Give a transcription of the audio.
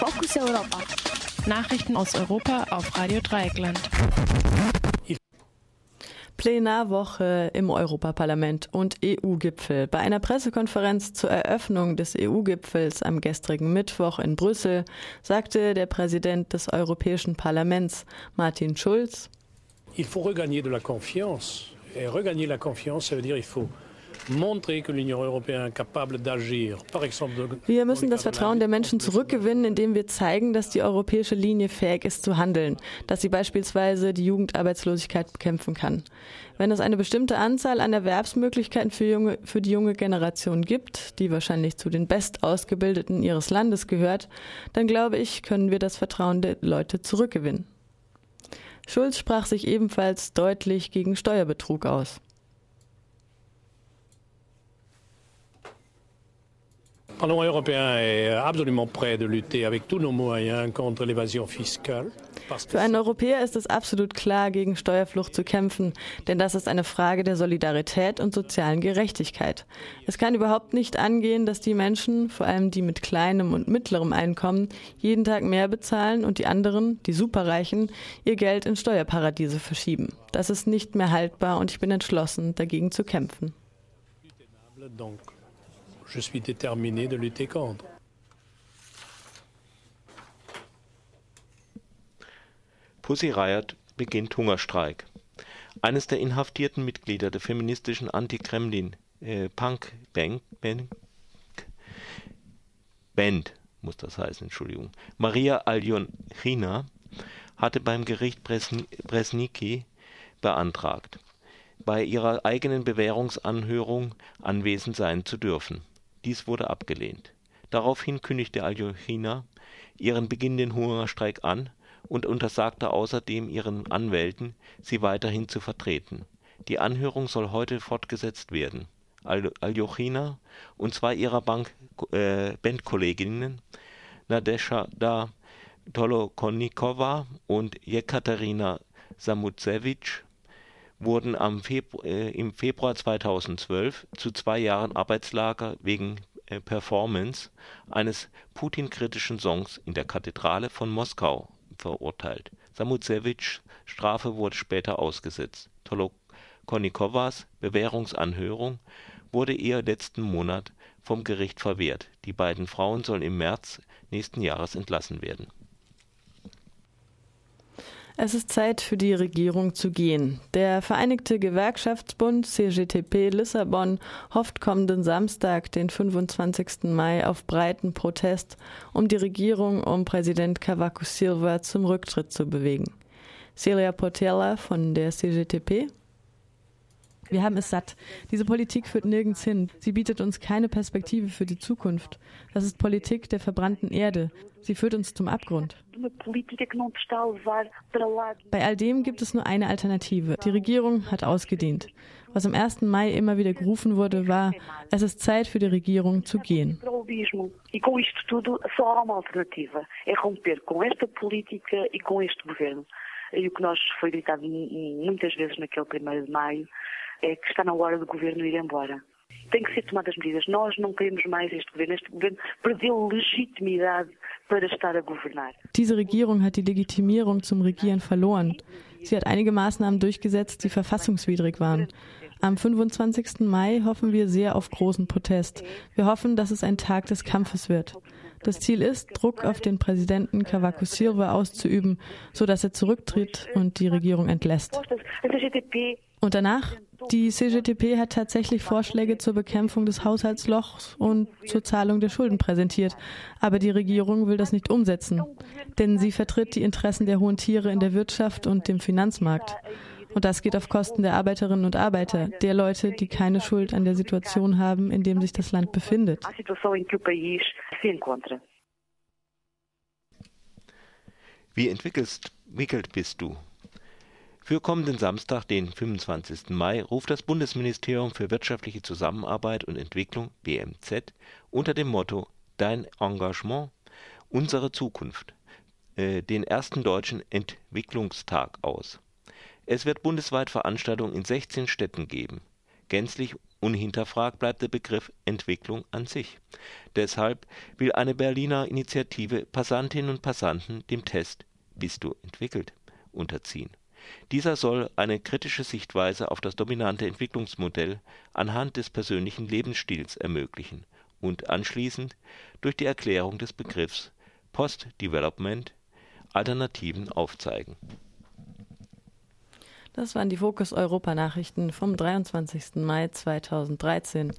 Fokus Europa. Nachrichten aus Europa auf Radio Dreieckland. Plenarwoche im Europaparlament und EU-Gipfel. Bei einer Pressekonferenz zur Eröffnung des EU-Gipfels am gestrigen Mittwoch in Brüssel sagte der Präsident des Europäischen Parlaments, Martin Schulz, Il faut regagner de la confiance. Et regagner la confiance, ça veut dire il faut wir müssen das Vertrauen der Menschen zurückgewinnen, indem wir zeigen, dass die europäische Linie fähig ist zu handeln, dass sie beispielsweise die Jugendarbeitslosigkeit bekämpfen kann. Wenn es eine bestimmte Anzahl an Erwerbsmöglichkeiten für, junge, für die junge Generation gibt, die wahrscheinlich zu den bestausgebildeten ihres Landes gehört, dann glaube ich, können wir das Vertrauen der Leute zurückgewinnen. Schulz sprach sich ebenfalls deutlich gegen Steuerbetrug aus. Parlement européen est absolument prêt de lutter avec tous nos moyens contre l'évasion fiscale. Für einen Europäer ist es absolut klar, gegen Steuerflucht zu kämpfen, denn das ist eine Frage der Solidarität und sozialen Gerechtigkeit. Es kann überhaupt nicht angehen, dass die Menschen, vor allem die mit kleinem und mittlerem Einkommen, jeden Tag mehr bezahlen und die anderen, die Superreichen, ihr Geld in Steuerparadiese verschieben. Das ist nicht mehr haltbar und ich bin entschlossen, dagegen zu kämpfen. Je suis déterminé de lutter contre. Pussy Riot beginnt Hungerstreik. Eines der inhaftierten Mitglieder der feministischen Anti-Kremlin äh, Punk Bank, Bank, Band, muss das heißen, Entschuldigung, Maria Aljonchina hatte beim Gericht Bresniki beantragt, bei ihrer eigenen Bewährungsanhörung anwesend sein zu dürfen. Dies wurde abgelehnt. Daraufhin kündigte Aljochina ihren beginnenden Hungerstreik an und untersagte außerdem ihren Anwälten, sie weiterhin zu vertreten. Die Anhörung soll heute fortgesetzt werden. Aljochina und zwei ihrer Bank, äh, Bandkolleginnen, Nadezhda Tolokonnikova und Jekaterina Samutsevich, wurden Febru äh, im Februar 2012 zu zwei Jahren Arbeitslager wegen äh, Performance eines Putin-kritischen Songs in der Kathedrale von Moskau verurteilt. Samutsevitschs Strafe wurde später ausgesetzt. Tolokonnikowas Bewährungsanhörung wurde ihr letzten Monat vom Gericht verwehrt. Die beiden Frauen sollen im März nächsten Jahres entlassen werden es ist Zeit für die Regierung zu gehen. Der Vereinigte Gewerkschaftsbund CGTP Lissabon hofft kommenden Samstag, den 25. Mai, auf breiten Protest, um die Regierung um Präsident Cavaco Silva zum Rücktritt zu bewegen. Celia Portela von der CGTP. Wir haben es satt. Diese Politik führt nirgends hin. Sie bietet uns keine Perspektive für die Zukunft. Das ist Politik der verbrannten Erde. Sie führt uns zum Abgrund. Bei all dem gibt es nur eine Alternative. Die Regierung hat ausgedient. Was am 1. Mai immer wieder gerufen wurde, war, es ist Zeit für die Regierung zu gehen. E e. E o que nós foi gritado muitas vezes naquele 1 de maio é que está na hora do governo ir embora. Tem que ser tomadas medidas. Nós não queremos mais este governo. Este governo perdeu legitimidade para estar a governar. Diese Regierung hat die Legitimierung zum Regieren verloren. Sie hat einige Maßnahmen durchgesetzt, die verfassungswidrig waren. Am 25. Mai hoffen wir sehr auf großen Protest. Wir hoffen, dass es ein Tag des Kampfes wird. Das Ziel ist, Druck auf den Präsidenten Cavaco Silva auszuüben, sodass er zurücktritt und die Regierung entlässt. Und danach? Die CGTP hat tatsächlich Vorschläge zur Bekämpfung des Haushaltslochs und zur Zahlung der Schulden präsentiert. Aber die Regierung will das nicht umsetzen, denn sie vertritt die Interessen der hohen Tiere in der Wirtschaft und dem Finanzmarkt. Und das geht auf Kosten der Arbeiterinnen und Arbeiter, der Leute, die keine Schuld an der Situation haben, in dem sich das Land befindet. Wie entwickelt bist du? Für kommenden Samstag, den 25. Mai, ruft das Bundesministerium für wirtschaftliche Zusammenarbeit und Entwicklung BMZ unter dem Motto Dein Engagement, unsere Zukunft äh, den ersten deutschen Entwicklungstag aus. Es wird bundesweit Veranstaltungen in 16 Städten geben. Gänzlich Unhinterfragt bleibt der Begriff Entwicklung an sich. Deshalb will eine Berliner Initiative Passantinnen und Passanten dem Test Bist du entwickelt unterziehen. Dieser soll eine kritische Sichtweise auf das dominante Entwicklungsmodell anhand des persönlichen Lebensstils ermöglichen und anschließend durch die Erklärung des Begriffs Post-Development Alternativen aufzeigen. Das waren die Fokus Europa Nachrichten vom 23. Mai 2013.